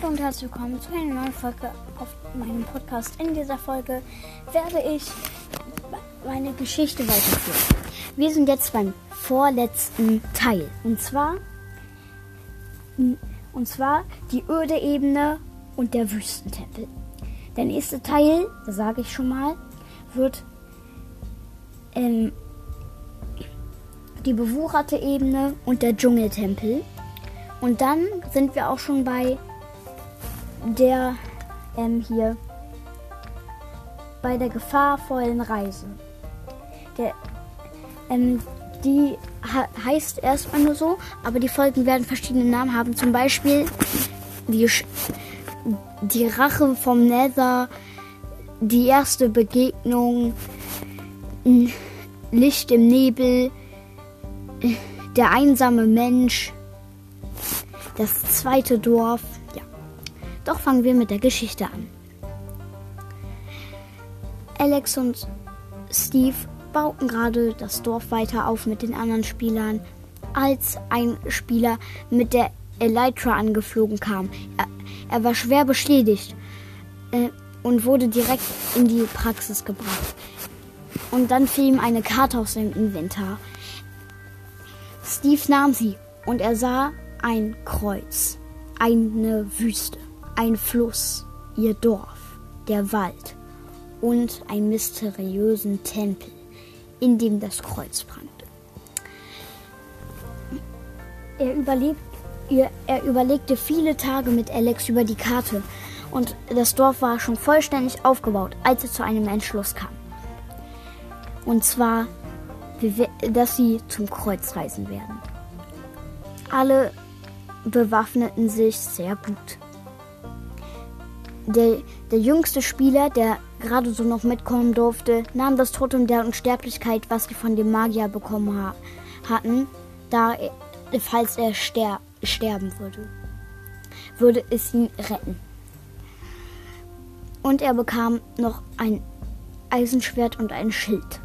Hallo und herzlich willkommen zu einer neuen Folge auf meinem Podcast. In dieser Folge werde ich meine Geschichte weiterführen. Wir sind jetzt beim vorletzten Teil. Und zwar, und zwar die öde Ebene und der Wüstentempel. Der nächste Teil, das sage ich schon mal, wird ähm, die bewucherte Ebene und der Dschungeltempel. Und dann sind wir auch schon bei der ähm, hier bei der gefahrvollen Reise. Der, ähm, die heißt erstmal nur so, aber die Folgen werden verschiedene Namen haben. Zum Beispiel die, Sch die Rache vom Nether, die erste Begegnung, Licht im Nebel, der einsame Mensch, das zweite Dorf. Doch fangen wir mit der Geschichte an. Alex und Steve bauten gerade das Dorf weiter auf mit den anderen Spielern, als ein Spieler mit der Elytra angeflogen kam. Er, er war schwer beschädigt äh, und wurde direkt in die Praxis gebracht. Und dann fiel ihm eine Karte aus seinem Inventar. Steve nahm sie und er sah ein Kreuz, eine Wüste, ein Fluss, ihr Dorf, der Wald und einen mysteriösen Tempel, in dem das Kreuz prangte. Er, überlebt, er überlegte viele Tage mit Alex über die Karte und das Dorf war schon vollständig aufgebaut, als er zu einem Entschluss kam. Und zwar, dass sie zum Kreuz reisen werden. Alle bewaffneten sich sehr gut. Der, der jüngste Spieler, der gerade so noch mitkommen durfte, nahm das Totem der Unsterblichkeit, was sie von dem Magier bekommen ha hatten, da falls er ster sterben würde, würde es ihn retten. Und er bekam noch ein Eisenschwert und ein Schild.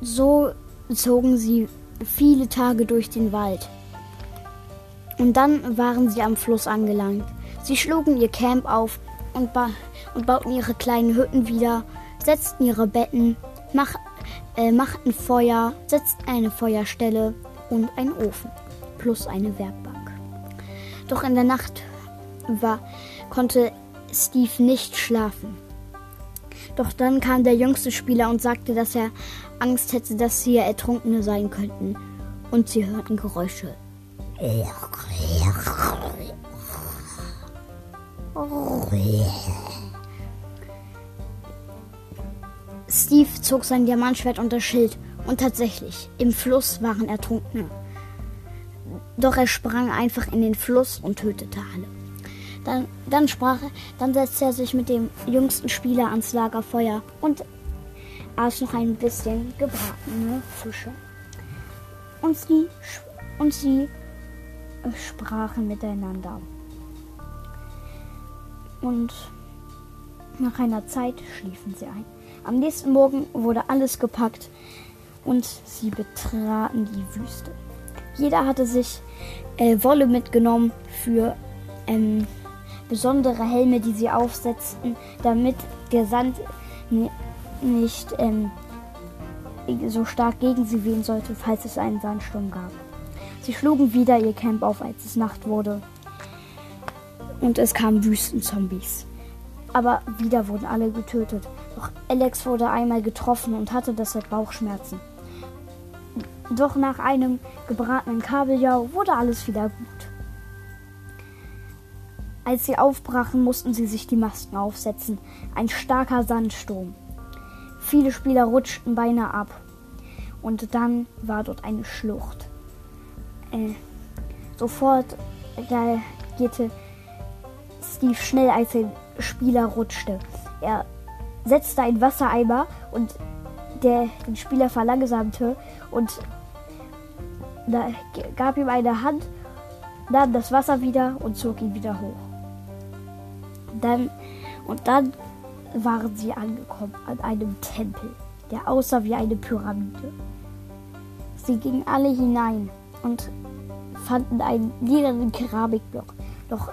So zogen sie viele Tage durch den Wald. Und dann waren sie am Fluss angelangt. Sie schlugen ihr Camp auf und, ba und bauten ihre kleinen Hütten wieder, setzten ihre Betten, mach äh, machten Feuer, setzten eine Feuerstelle und einen Ofen plus eine Werkbank. Doch in der Nacht war, konnte Steve nicht schlafen. Doch dann kam der jüngste Spieler und sagte, dass er Angst hätte, dass sie Ertrunkene sein könnten. Und sie hörten Geräusche. Steve zog sein Diamantschwert und das Schild. Und tatsächlich, im Fluss waren Ertrunkene. Doch er sprang einfach in den Fluss und tötete alle. Dann, dann sprach er, dann setzte er sich mit dem jüngsten Spieler ans Lagerfeuer und aß noch ein bisschen gebratene Fische. Und sie, und sie sprachen miteinander. Und nach einer Zeit schliefen sie ein. Am nächsten Morgen wurde alles gepackt und sie betraten die Wüste. Jeder hatte sich äh, Wolle mitgenommen für ähm, besondere Helme, die sie aufsetzten, damit der Sand nicht ähm, so stark gegen sie wehen sollte, falls es einen Sandsturm gab. Sie schlugen wieder ihr Camp auf, als es Nacht wurde. Und es kamen Wüstenzombies. Aber wieder wurden alle getötet. Doch Alex wurde einmal getroffen und hatte deshalb Bauchschmerzen. Doch nach einem gebratenen Kabeljau wurde alles wieder gut. Als sie aufbrachen, mussten sie sich die Masken aufsetzen. Ein starker Sandsturm. Viele Spieler rutschten beinahe ab. Und dann war dort eine Schlucht. Äh, sofort reagierte Steve schnell, als ein Spieler rutschte. Er setzte einen Wassereimer und der den Spieler verlangsamte und da gab ihm eine Hand, nahm das Wasser wieder und zog ihn wieder hoch. Dann, und dann waren sie angekommen an einem Tempel, der aussah wie eine Pyramide. Sie gingen alle hinein und fanden einen lilanen Keramikblock. Doch,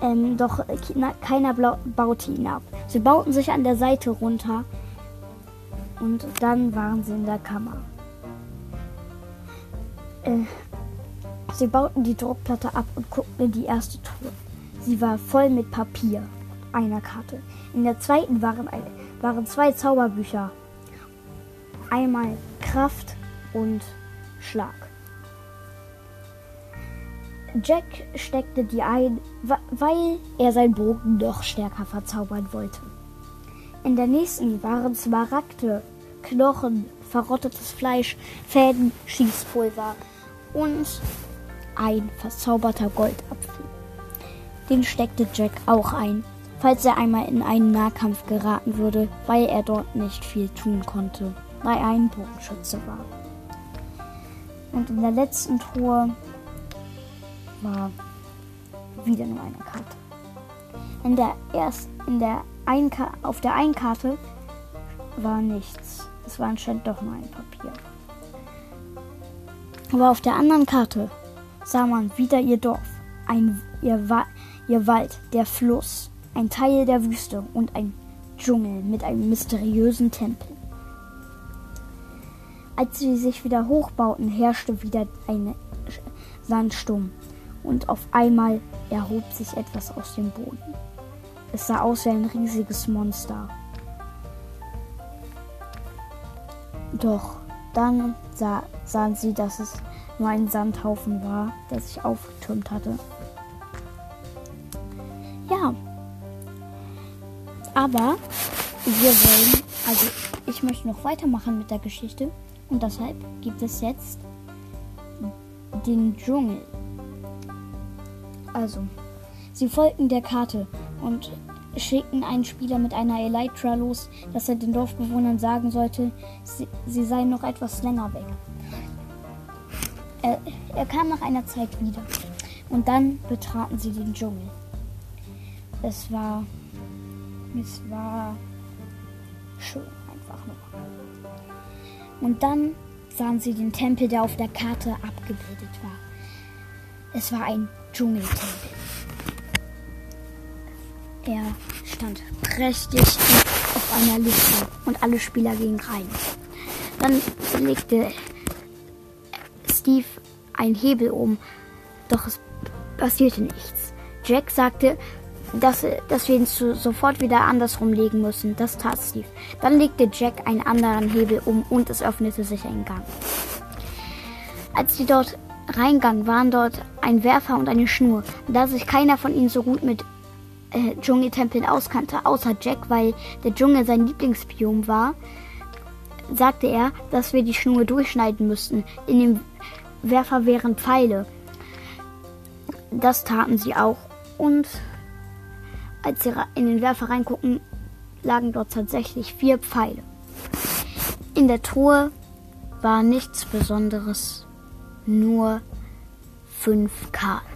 ähm, doch na, keiner baute ihn ab. Sie bauten sich an der Seite runter und dann waren sie in der Kammer. Äh, sie bauten die Druckplatte ab und guckten in die erste Truhe. Sie war voll mit Papier, einer Karte. In der zweiten waren, ein, waren zwei Zauberbücher. Einmal Kraft und Schlag. Jack steckte die ein, weil er seinen Bogen noch stärker verzaubern wollte. In der nächsten waren Smaragde, Knochen, verrottetes Fleisch, Fäden, Schießpulver und ein verzauberter Goldapfel. Den steckte Jack auch ein, falls er einmal in einen Nahkampf geraten würde, weil er dort nicht viel tun konnte, weil er ein Bogenschütze war. Und in der letzten Truhe war wieder nur eine Karte. In der erst in der einen auf der einen Karte war nichts. Es war anscheinend doch nur ein Papier. Aber auf der anderen Karte sah man wieder ihr Dorf, ein, ihr, Wa ihr Wald, der Fluss, ein Teil der Wüste und ein Dschungel mit einem mysteriösen Tempel. Als sie sich wieder hochbauten, herrschte wieder ein Sandsturm und auf einmal erhob sich etwas aus dem Boden. Es sah aus wie ein riesiges Monster. Doch dann sah, sahen sie, dass es nur ein Sandhaufen war, der sich aufgetürmt hatte. Ja. Aber wir wollen, also ich möchte noch weitermachen mit der Geschichte und deshalb gibt es jetzt den Dschungel. Also, sie folgten der Karte und schickten einen Spieler mit einer Elytra los, dass er den Dorfbewohnern sagen sollte, sie, sie seien noch etwas länger weg. Er, er kam nach einer Zeit wieder und dann betraten sie den Dschungel. Es war, es war schön einfach nur. Und dann sahen sie den Tempel, der auf der Karte abgebildet war. Es war ein Dschungeltempel. Er stand prächtig auf einer Liste und alle Spieler gingen rein. Dann legte Steve einen Hebel um, doch es passierte nichts. Jack sagte, dass, dass wir ihn zu, sofort wieder andersrum legen müssen. Das tat Steve. Dann legte Jack einen anderen Hebel um und es öffnete sich ein Gang. Als sie dort reingangen, waren dort ein Werfer und eine Schnur. Da sich keiner von ihnen so gut mit äh, Dschungeltempeln auskannte, außer Jack, weil der Dschungel sein Lieblingsbiom war, sagte er, dass wir die Schnur durchschneiden müssten. In dem Werfer wären Pfeile. Das taten sie auch. Und als sie in den Werfer reingucken, lagen dort tatsächlich vier Pfeile. In der Truhe war nichts Besonderes, nur fünf Karten.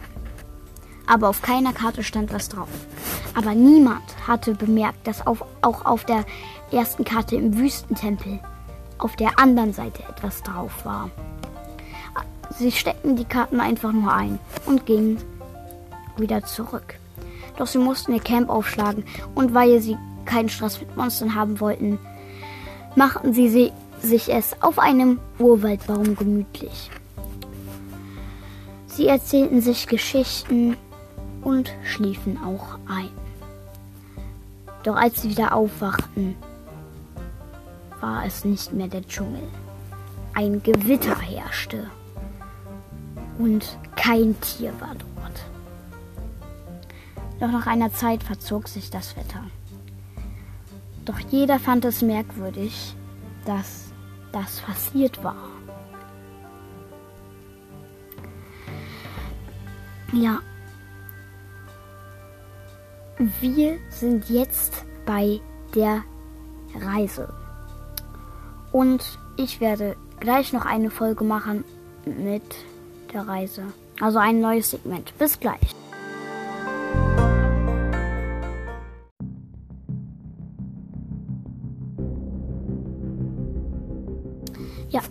Aber auf keiner Karte stand was drauf. Aber niemand hatte bemerkt, dass auf, auch auf der ersten Karte im Wüstentempel auf der anderen Seite etwas drauf war. Sie steckten die Karten einfach nur ein und gingen wieder zurück. Doch sie mussten ihr Camp aufschlagen und weil sie keinen Stress mit Monstern haben wollten, machten sie sich es auf einem Urwaldbaum gemütlich. Sie erzählten sich Geschichten und schliefen auch ein. Doch als sie wieder aufwachten, war es nicht mehr der Dschungel. Ein Gewitter herrschte und kein Tier war dort. Doch nach einer Zeit verzog sich das Wetter. Doch jeder fand es merkwürdig, dass das passiert war. Ja. Wir sind jetzt bei der Reise. Und ich werde gleich noch eine Folge machen mit der Reise. Also ein neues Segment. Bis gleich. Ja.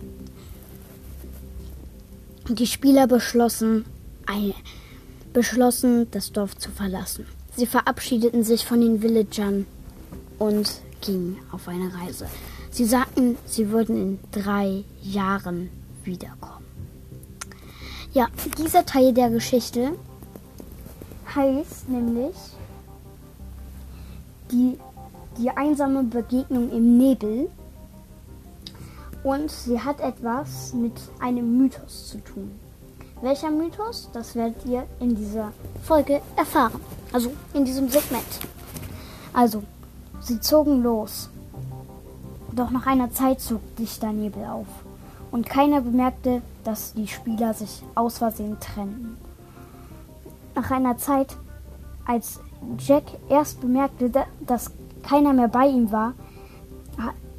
Die Spieler beschlossen, ein, beschlossen, das Dorf zu verlassen. Sie verabschiedeten sich von den Villagern und gingen auf eine Reise. Sie sagten, sie würden in drei Jahren wiederkommen. Ja, dieser Teil der Geschichte heißt nämlich die, die einsame Begegnung im Nebel. Und sie hat etwas mit einem Mythos zu tun. Welcher Mythos? Das werdet ihr in dieser Folge erfahren. Also in diesem Segment. Also, sie zogen los. Doch nach einer Zeit zog dichter Nebel auf. Und keiner bemerkte, dass die Spieler sich aus Versehen trennten. Nach einer Zeit, als Jack erst bemerkte, dass keiner mehr bei ihm war,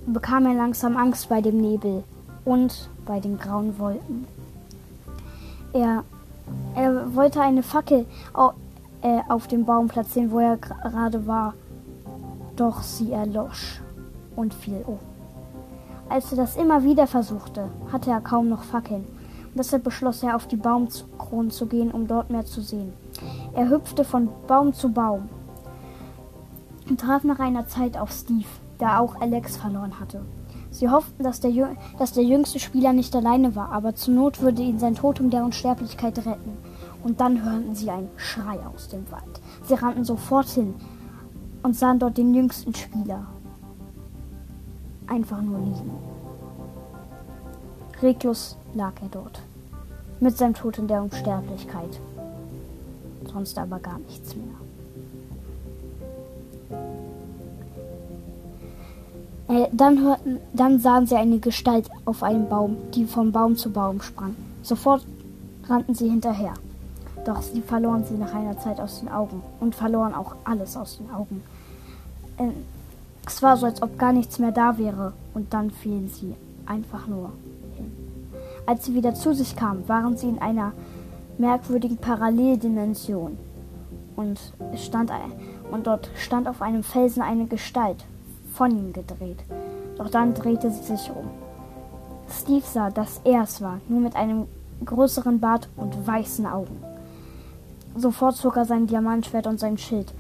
bekam er langsam Angst bei dem Nebel und bei den grauen Wolken. Er, er wollte eine Fackel äh, auf dem Baum platzieren, wo er gerade war. Doch sie erlosch und fiel um. Als er das immer wieder versuchte, hatte er kaum noch Fackeln. Deshalb beschloss er, auf die Baumkronen zu gehen, um dort mehr zu sehen. Er hüpfte von Baum zu Baum und traf nach einer Zeit auf Steve, der auch Alex verloren hatte. Sie hofften, dass der, dass der jüngste Spieler nicht alleine war, aber zur Not würde ihn sein Totem der Unsterblichkeit retten. Und dann hörten sie einen Schrei aus dem Wald. Sie rannten sofort hin und sahen dort den jüngsten Spieler. Einfach nur liegen. Reglos lag er dort. Mit seinem Totem der Unsterblichkeit. Sonst aber gar nichts mehr. Dann, hörten, dann sahen sie eine Gestalt auf einem Baum, die von Baum zu Baum sprang. Sofort rannten sie hinterher. Doch sie verloren sie nach einer Zeit aus den Augen und verloren auch alles aus den Augen. Äh, es war so, als ob gar nichts mehr da wäre und dann fielen sie einfach nur hin. Als sie wieder zu sich kamen, waren sie in einer merkwürdigen Paralleldimension und, stand, und dort stand auf einem Felsen eine Gestalt, von ihm gedreht. Doch dann drehte sie sich um. Steve sah, dass er es war, nur mit einem größeren Bart und weißen Augen. Sofort zog er sein Diamantschwert und sein Schild.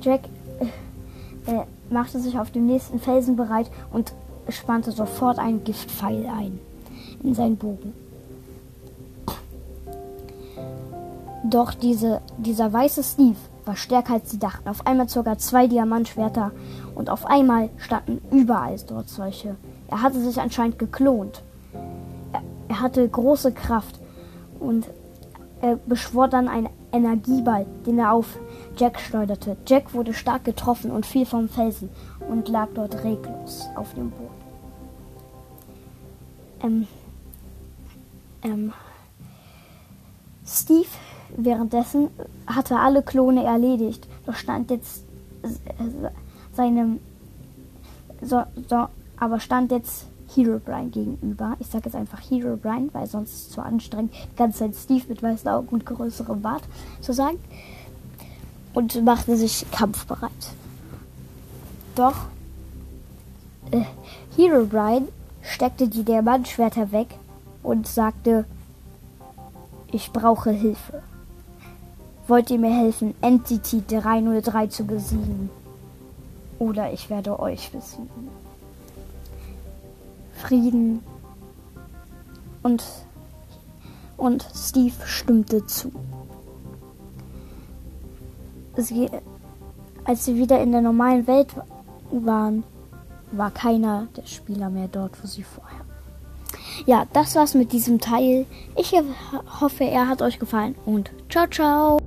Jack äh, äh, machte sich auf dem nächsten Felsen bereit und spannte sofort einen Giftpfeil ein in seinen Bogen. Doch diese, dieser weiße Steve war stärker als sie dachten. Auf einmal zog er zwei Diamantschwerter und auf einmal standen überall dort solche. Er hatte sich anscheinend geklont. Er, er hatte große Kraft und er beschwor dann einen Energieball, den er auf Jack schleuderte. Jack wurde stark getroffen und fiel vom Felsen und lag dort reglos auf dem Boden. Ähm, ähm, Steve Währenddessen hatte alle Klone erledigt, doch stand jetzt seinem so, so, aber stand jetzt Herobrine gegenüber. Ich sage jetzt einfach Herobrine, weil sonst ist es zu anstrengend, die ganze Zeit Steve mit weißen Augen und größerem Bart zu sagen. Und machte sich kampfbereit. Doch äh, Herobrine steckte die Diamantschwerter weg und sagte, ich brauche Hilfe. Wollt ihr mir helfen, Entity 303 zu besiegen? Oder ich werde euch besiegen. Frieden. Und, und Steve stimmte zu. Sie, als sie wieder in der normalen Welt waren, war keiner der Spieler mehr dort, wo sie vorher. Ja, das war's mit diesem Teil. Ich hoffe, er hat euch gefallen und ciao, ciao.